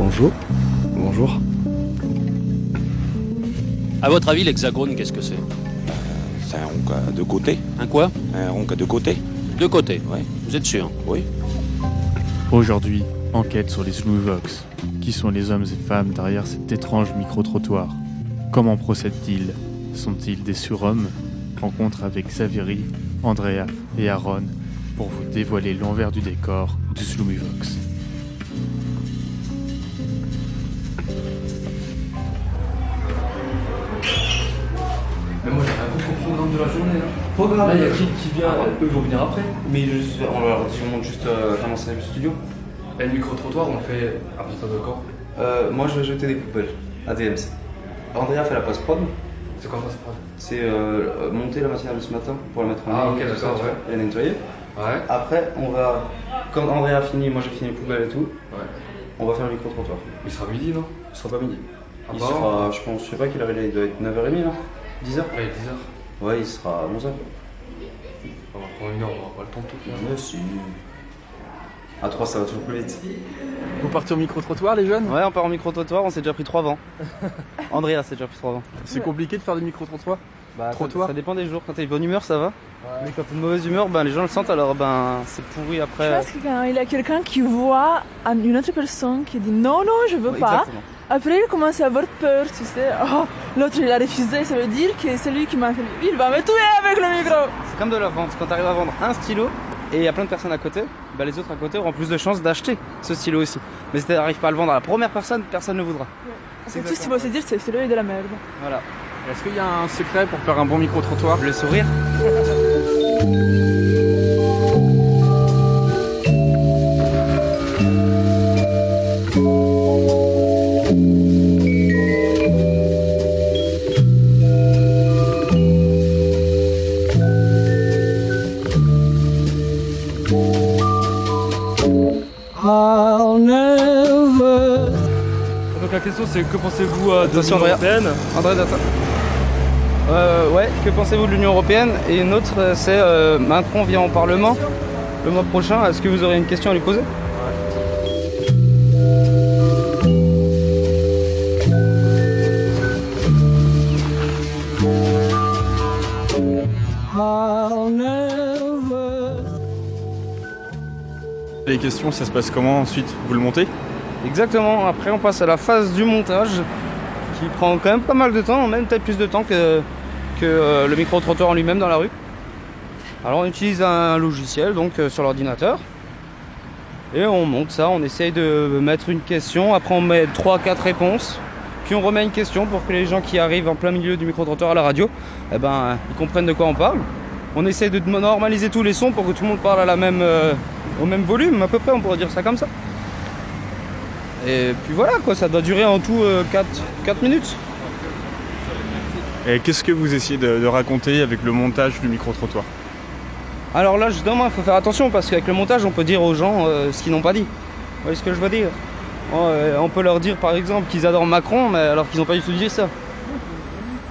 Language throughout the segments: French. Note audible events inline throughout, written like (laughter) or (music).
Bonjour. Bonjour. À votre avis, l'hexagone, qu'est-ce que c'est? C'est un rond à deux côtés. Un quoi? Un rond à deux côtés. Deux côtés. Ouais. Vous êtes sûr? Oui. Aujourd'hui, enquête sur les Vox. Qui sont les hommes et femmes derrière cet étrange micro-trottoir? Comment procèdent-ils? Sont-ils des surhommes? Rencontre avec Xaveri, Andrea et Aaron pour vous dévoiler l'envers du décor du Vox. Programme Là il y a qui qui vient Eux vont venir après. Mais je- on leur dit, on montre juste euh, comment c'est le studio. Et le micro-trottoir on le fait à partir de quand Euh, moi je vais jeter des poubelles à DMC. Andrea fait la post-prod. C'est quoi passe C'est euh, monter la matinale de ce matin pour la mettre en Ah, ligne, ok, d'accord, ouais. et la nettoyer. Ouais. Après, on va. Quand Andrea a fini, moi j'ai fini les poubelles et tout, Ouais. on va faire le micro-trottoir. Il sera midi non? Il sera pas midi. Ah il bah sera, je pense, je sais pas quelle heure il est, il doit être 9h30 là 10h Là il est 10h. Ouais, il sera à 11h. On va prendre une heure, on aura pas le temps de tout faire. Mais si. À 3, ça va toujours plus vite. Vous partez au micro-trottoir, les jeunes? Ouais, on part en micro-trottoir, on s'est déjà pris 3 vents. (laughs) Andrea s'est déjà pris 3 vents. C'est compliqué de faire des micro-trottoirs? Bah, Trottoir? ça, ça dépend des jours. Quand t'es de bonne humeur, ça va. Mais quand t'es de mauvaise humeur, ben, les gens le sentent, alors ben, c'est pourri Je après. pense que quand il y a quelqu'un qui voit un- une autre personne qui dit non, non, je veux Ouais, pas, exactement. Après il commence à avoir peur, tu sais. Oh, l'autre il a refusé, ça veut dire que celui qui m'a fait le il va me tuer avec le micro. C'est comme de la vente. Quand t'arrives à vendre un stylo et il y a plein de personnes à côté, bah, les autres à côté auront plus de chances d'acheter ce stylo aussi. Mais si t'arrives pas à le vendre à la première personne, personne ne voudra. C'est tout ce qu'il faut se dire, c'est celui de la merde. Voilà. Est-ce qu'il y a un secret pour faire un bon micro-trottoir? Le sourire. (laughs) Donc la question c'est que pensez-vous euh, de l'Union européenne André. Euh, ouais, que pensez-vous de l'Union Européenne? Et une autre, euh, c'est euh, Macron vient au Parlement le mois prochain. Est-ce que vous aurez une question à lui poser? Questions, ça se passe comment ensuite Vous le montez Exactement, après on passe à la phase du montage qui prend quand même pas mal de temps, même peut-être plus de temps que, euh, le micro-trottoir en lui-même dans la rue. Alors on utilise un logiciel donc euh, sur l'ordinateur et on monte ça, on essaye de mettre une question, après on met 3-4 réponses, puis on remet une question pour que les gens qui arrivent en plein milieu du micro-trottoir à la radio, eh ben, ils comprennent de quoi on parle. On essaye de normaliser tous les sons pour que tout le monde parle à la même, euh, au même volume, à peu près, on pourrait dire ça comme ça. Et puis voilà quoi, ça doit durer en tout 4, minutes. Et qu'est-ce que vous essayez de, de raconter avec le montage du micro-trottoir? Alors là justement il faut faire attention parce qu'avec le montage on peut dire aux gens euh, ce qu'ils n'ont pas dit. Vous voyez ce que je veux dire? On, euh, on peut leur dire par exemple qu'ils adorent Macron mais alors qu'ils n'ont pas du tout dit ça.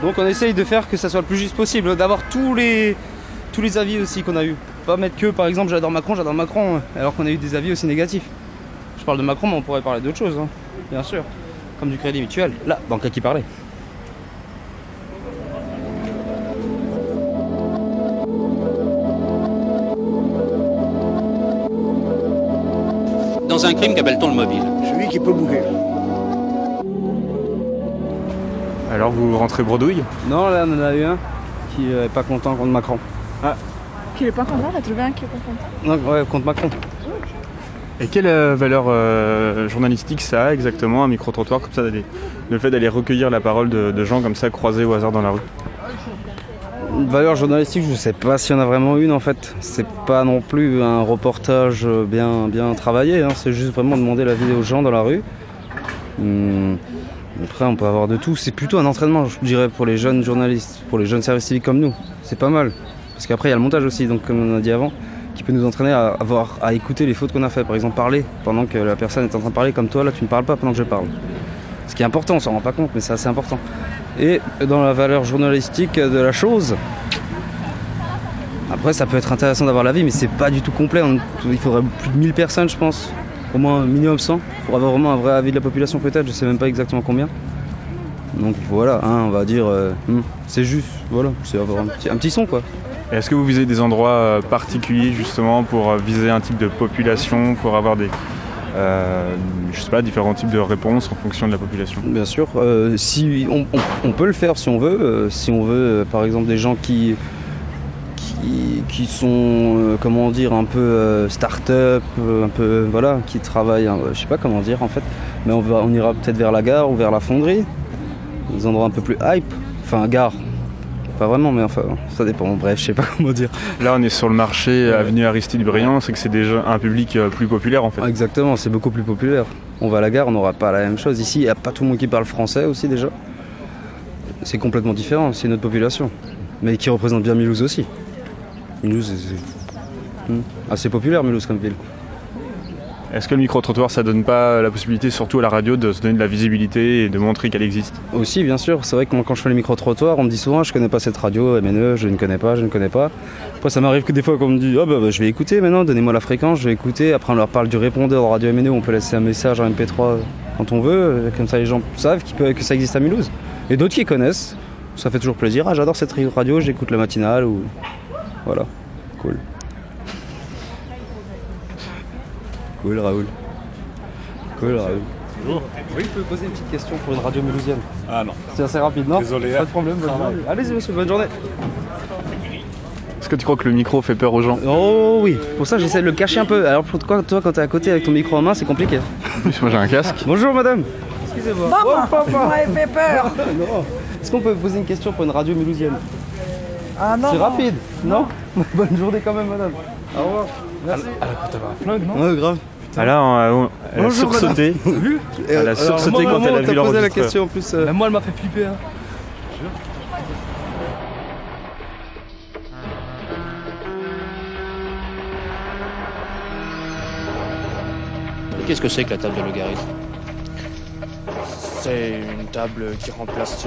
Donc on essaye de faire que ça soit le plus juste possible, d'avoir tous les, tous les avis aussi qu'on a eu. Pas mettre que par exemple j'adore Macron, j'adore Macron, alors qu'on a eu des avis aussi négatifs. Je parle de Macron mais on pourrait parler d'autres choses, hein, bien sûr. Comme du crédit mutuel. Là, banque à qui parlait. Dans un crime, qu'appelle-t-on le mobile Celui qui peut bouger. Alors vous rentrez bredouille? Non là on en a eu un qui est pas content contre Macron. Qu'il est pas content, on a trouvé un qui est pas content. Non ouais contre Macron. Et quelle euh, valeur euh, journalistique ça a exactement un micro-trottoir comme ça d'aller- Le fait d'aller recueillir la parole de, de gens comme ça croisés au hasard dans la rue? Une valeur journalistique, je sais pas s'il y en a vraiment une en fait. C'est pas non plus un reportage bien, bien travaillé, hein. c'est juste vraiment demander l'avis aux gens dans la rue. Hum, Après, on peut avoir de tout. C'est plutôt un entraînement, je dirais, pour les jeunes journalistes, pour les jeunes services civiques comme nous. C'est pas mal. Parce qu'après, il y a le montage aussi, donc comme on a dit avant, qui peut nous entraîner à, avoir, à écouter les fautes qu'on a fait. Par exemple, parler pendant que la personne est en train de parler, comme toi, là, tu ne parles pas pendant que je parle. Ce qui est important, on s'en rend pas compte, mais c'est assez important. Et dans la valeur journalistique de la chose, après ça peut être intéressant d'avoir l'avis, mais c'est pas du tout complet. Il faudrait plus de 1000 personnes, je pense, Au moins minimum 100 pour avoir vraiment un vrai avis de la population peut-être, je sais même pas exactement combien. Donc voilà, hein, on va dire, euh, hmm, c'est juste, voilà, c'est avoir un petit, un petit son quoi. Est-ce que vous visez des endroits euh, particuliers justement pour euh, viser un type de population, pour avoir des, euh, je sais pas, différents types de réponses en fonction de la population? Bien sûr, euh, si on, on- on peut le faire si on veut. euh, si on veut, par exemple, des gens qui qui, qui sont, comment dire, un peu start-up, un peu, voilà, qui travaillent, je sais pas comment dire en fait. Mais on, va, on ira peut-être vers la gare ou vers la fonderie, des endroits un peu plus hype. Enfin, gare, pas vraiment, mais enfin, ça dépend. Bref, je sais pas (laughs) comment dire. Là, on est sur le marché avenue Aristide Briand, c'est que c'est déjà un public euh, plus populaire en fait. Exactement, c'est beaucoup plus populaire. On va à la gare, on n'aura pas la même chose. Ici, il n'y a pas tout le monde qui parle français aussi déjà. C'est complètement différent, c'est notre population. Mais qui représente bien Mulhouse aussi. Mulhouse, c'est- c'est hmm, assez populaire Mulhouse comme ville. Est-ce que le micro-trottoir, ça donne pas la possibilité, surtout à la radio, de se donner de la visibilité et de montrer qu'elle existe? Aussi, bien sûr, c'est vrai que moi, quand je fais les micro-trottoirs, on me dit souvent je connais pas cette radio, MNE, je ne connais pas, je ne connais pas. Après, ça m'arrive que des fois qu'on me dit ah bah, bah, je vais écouter maintenant, donnez-moi la fréquence, je vais écouter. Après, on leur parle du répondeur radio MNE, on peut laisser un message en MP3 quand on veut, comme ça les gens savent que ça existe à Mulhouse. Et d'autres qui connaissent, ça fait toujours plaisir. Ah, j'adore cette radio, j'écoute la matinale ou. Voilà, cool. Cool, Raoul. Cool, Raoul. Bonjour. Oui, je peux poser une petite question pour une radio mulhousienne. Ah non. C'est assez rapide, non Désolé, Pas hein. de problème, bonne journée. Allez-y, monsieur, bonne journée. Est-ce que tu crois que le micro fait peur aux gens Oh oui, pour ça j'essaie de le cacher un peu. Alors pour toi, toi quand t'es à côté avec ton micro en main, c'est compliqué. En plus, (laughs) moi j'ai un casque. Bonjour madame. Excusez-moi. Maman, Oh, papa. vous m'avez fait peur. (laughs) Non. Est-ce qu'on peut poser une question pour une radio mulhousienne Ah non. C'est rapide, non (laughs) Bonne journée quand même madame. Au revoir. Merci. Ouais, grave. Ah là, on- elle a sursauté. (laughs) Elle a Alors, sursauté moi, quand maman, elle a vu posé la question en plus. euh, moi, elle m'a fait flipper. Hein. Qu'est-ce que c'est que la table de logarithme? C'est une table qui remplace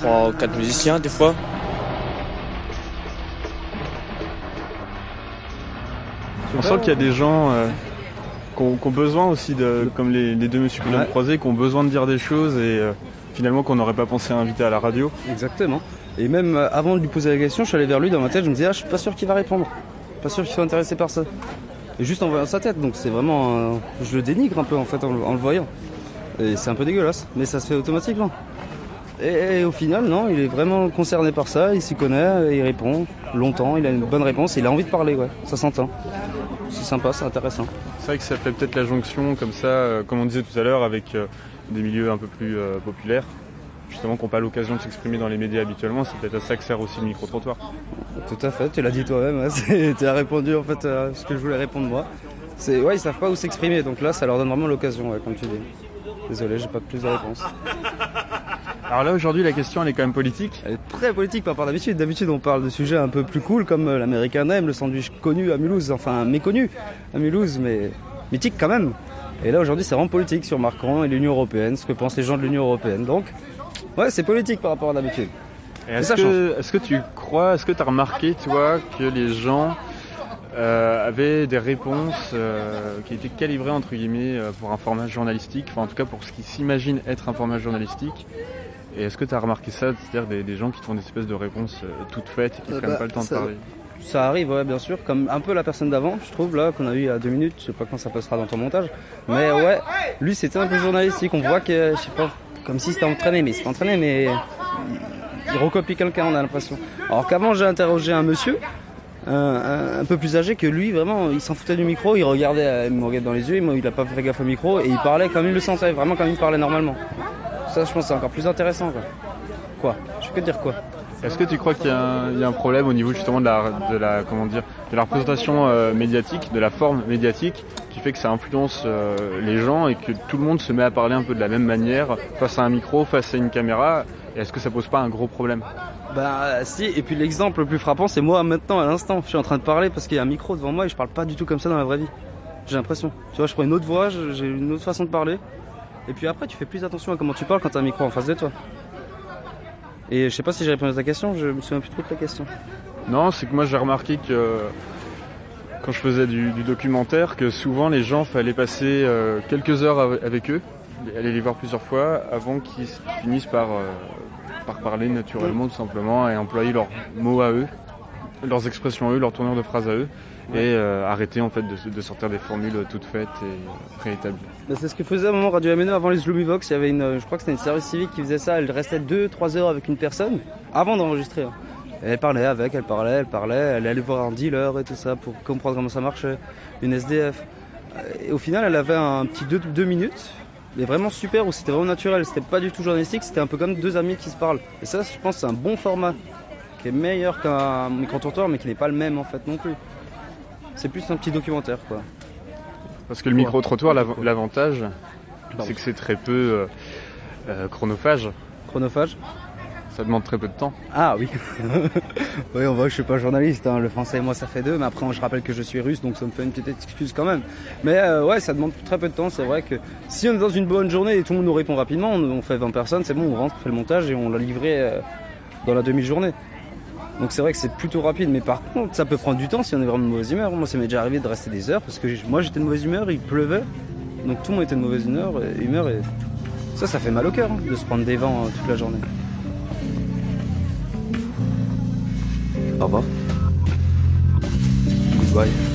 3 ou 4 musiciens des fois. On sent qu'il y a des gens euh, qui ont, besoin aussi, de, comme les, les deux monsieur que Ouais. croisés, qui ont besoin de dire des choses et euh, finalement qu'on n'aurait pas pensé à inviter à la radio. Exactement. Et même euh, avant de lui poser la question, je suis allé vers lui dans ma tête, je me disais, ah, je suis pas sûr qu'il va répondre. Pas sûr qu'il soit intéressé par ça. Et juste en voyant sa tête, donc c'est vraiment. je le dénigre un peu en fait en, le- en le voyant. Et c'est un peu dégueulasse, mais ça se fait automatiquement. Et, et au final, non, il est vraiment concerné par ça, il s'y connaît, il répond longtemps, il a une bonne réponse, il a envie de parler, ouais, ça s'entend. C'est sympa, c'est intéressant. C'est vrai que ça fait peut-être la jonction comme ça, euh, comme on disait tout à l'heure, avec euh, des milieux un peu plus euh, populaires, justement qui n'ont pas l'occasion de s'exprimer dans les médias habituellement. C'est peut-être à ça que sert aussi le micro-trottoir. Tout à fait, tu l'as dit toi-même, hein, (laughs) tu as répondu en fait à ce que je voulais répondre moi. C'est ouais, ils savent pas où s'exprimer, donc là ça leur donne vraiment l'occasion, ouais, comme tu dis. Désolé, j'ai pas plus de réponse. Alors là aujourd'hui la question elle est quand même politique. Elle est très politique par rapport à d'habitude. D'habitude on parle de sujets un peu plus cool comme euh, l'American Name, le sandwich connu à Mulhouse, enfin méconnu à Mulhouse, mais mythique quand même. Et là aujourd'hui c'est vraiment politique sur Macron et l'Union Européenne, ce que pensent les gens de l'Union Européenne. Donc ouais c'est politique par rapport à d'habitude. Est-ce que, est-ce que tu crois, est-ce que tu as remarqué toi que les gens euh, avaient des réponses euh, qui étaient calibrées entre guillemets pour un format journalistique, enfin en tout cas pour ce qu'ils s'imaginent être un format journalistique et est-ce que tu as remarqué ça, c'est-à-dire des, des gens qui te font des espèces de réponses euh, toutes faites et qui Euh, prennent bah, pas le temps ça- de parler Ça arrive, ouais, bien sûr, comme un peu la personne d'avant, je trouve, là, qu'on a eu à deux minutes, je sais pas quand ça passera dans ton montage. Mais ouais, lui c'était un peu journalistique, on voit que, je sais pas, comme si c'était entraîné, mais c'est pas entraîné, mais il recopie quelqu'un, on a l'impression. Alors qu'avant j'ai interrogé un monsieur, un, un- un peu plus âgé que lui, vraiment, il s'en foutait du micro, il regardait, euh, il me regardait dans les yeux, il, m'a- il a pas fait gaffe au micro, et il parlait comme il le sentait, vraiment comme il parlait normalement. Ça, je pense, que c'est encore plus intéressant, quoi. Quoi? Je peux que dire quoi? Est-ce que tu crois qu'il y, a un- il y a un problème au niveau justement de la, de la, comment dire, de la représentation euh, médiatique, de la forme médiatique, qui fait que ça influence euh, les gens et que tout le monde se met à parler un peu de la même manière face à un micro, face à une caméra? Est-ce que ça pose pas un gros problème? Bah si, et puis l'exemple le plus frappant c'est moi maintenant à l'instant. Je suis en train de parler parce qu'il y a un micro devant moi et je parle pas du tout comme ça dans la vraie vie. J'ai l'impression. Tu vois, je prends une autre voix, j'ai une autre façon de parler. Et puis après tu fais plus attention à comment tu parles quand t'as un micro en face de toi. Et je sais pas si j'ai répondu à ta question, je me souviens plus trop de ta question. Non, c'est que moi j'ai remarqué que quand je faisais du, documentaire que souvent les gens fallait passer euh, quelques heures av- avec eux, aller les voir plusieurs fois avant qu'ils finissent par, euh, par parler naturellement tout simplement et employer leurs mots à eux, leurs expressions à eux, leurs tournures de phrases à eux et euh, arrêter en fait de, de sortir des formules toutes faites et euh, préétablies. Bah, c'est ce que faisait à un moment Radio MNE avant les Zlumivox. Il y avait une, euh, je crois que c'était une service civique qui faisait ça. Elle restait 2-3 heures avec une personne avant d'enregistrer. hein. Elle parlait avec, elle parlait, elle parlait, elle allait voir un dealer et tout ça pour comprendre comment ça marchait, une SDF. Euh, Et au final, elle avait un petit 2 deux, deux minutes, mais vraiment super, où c'était vraiment naturel. C'était pas du tout journalistique, c'était un peu comme deux amis qui se parlent. Et ça, je pense, c'est un bon format, qui est meilleur qu'un micro-trottoir, mais qui n'est pas le même en fait non plus. C'est plus un petit documentaire quoi. Parce que le micro-trottoir, l'av- l'avantage, c'est que c'est très peu euh, euh, chronophage. Chronophage Ça demande très peu de temps. Ah oui. (laughs) oui, on voit que je suis pas journaliste. hein. Le français et moi, ça fait deux. Mais après, je rappelle que je suis russe, donc ça me fait une petite excuse quand même. Mais euh, ouais, ça demande très peu de temps. C'est vrai que si on est dans une bonne journée et tout le monde nous répond rapidement, on, on fait 20 personnes, c'est bon, on rentre, on fait le montage et on l'a livré euh, dans la demi-journée. Donc c'est vrai que c'est plutôt rapide. Mais par contre, ça peut prendre du temps si on est vraiment de mauvaise humeur. Moi, ça m'est déjà arrivé de rester des heures parce que moi, j'étais de mauvaise humeur, il pleuvait. Donc tout le monde était de mauvaise humeur. Et, humeur et ça, ça fait mal au cœur hein, de se prendre des vents euh, toute la journée. Au revoir. Goodbye.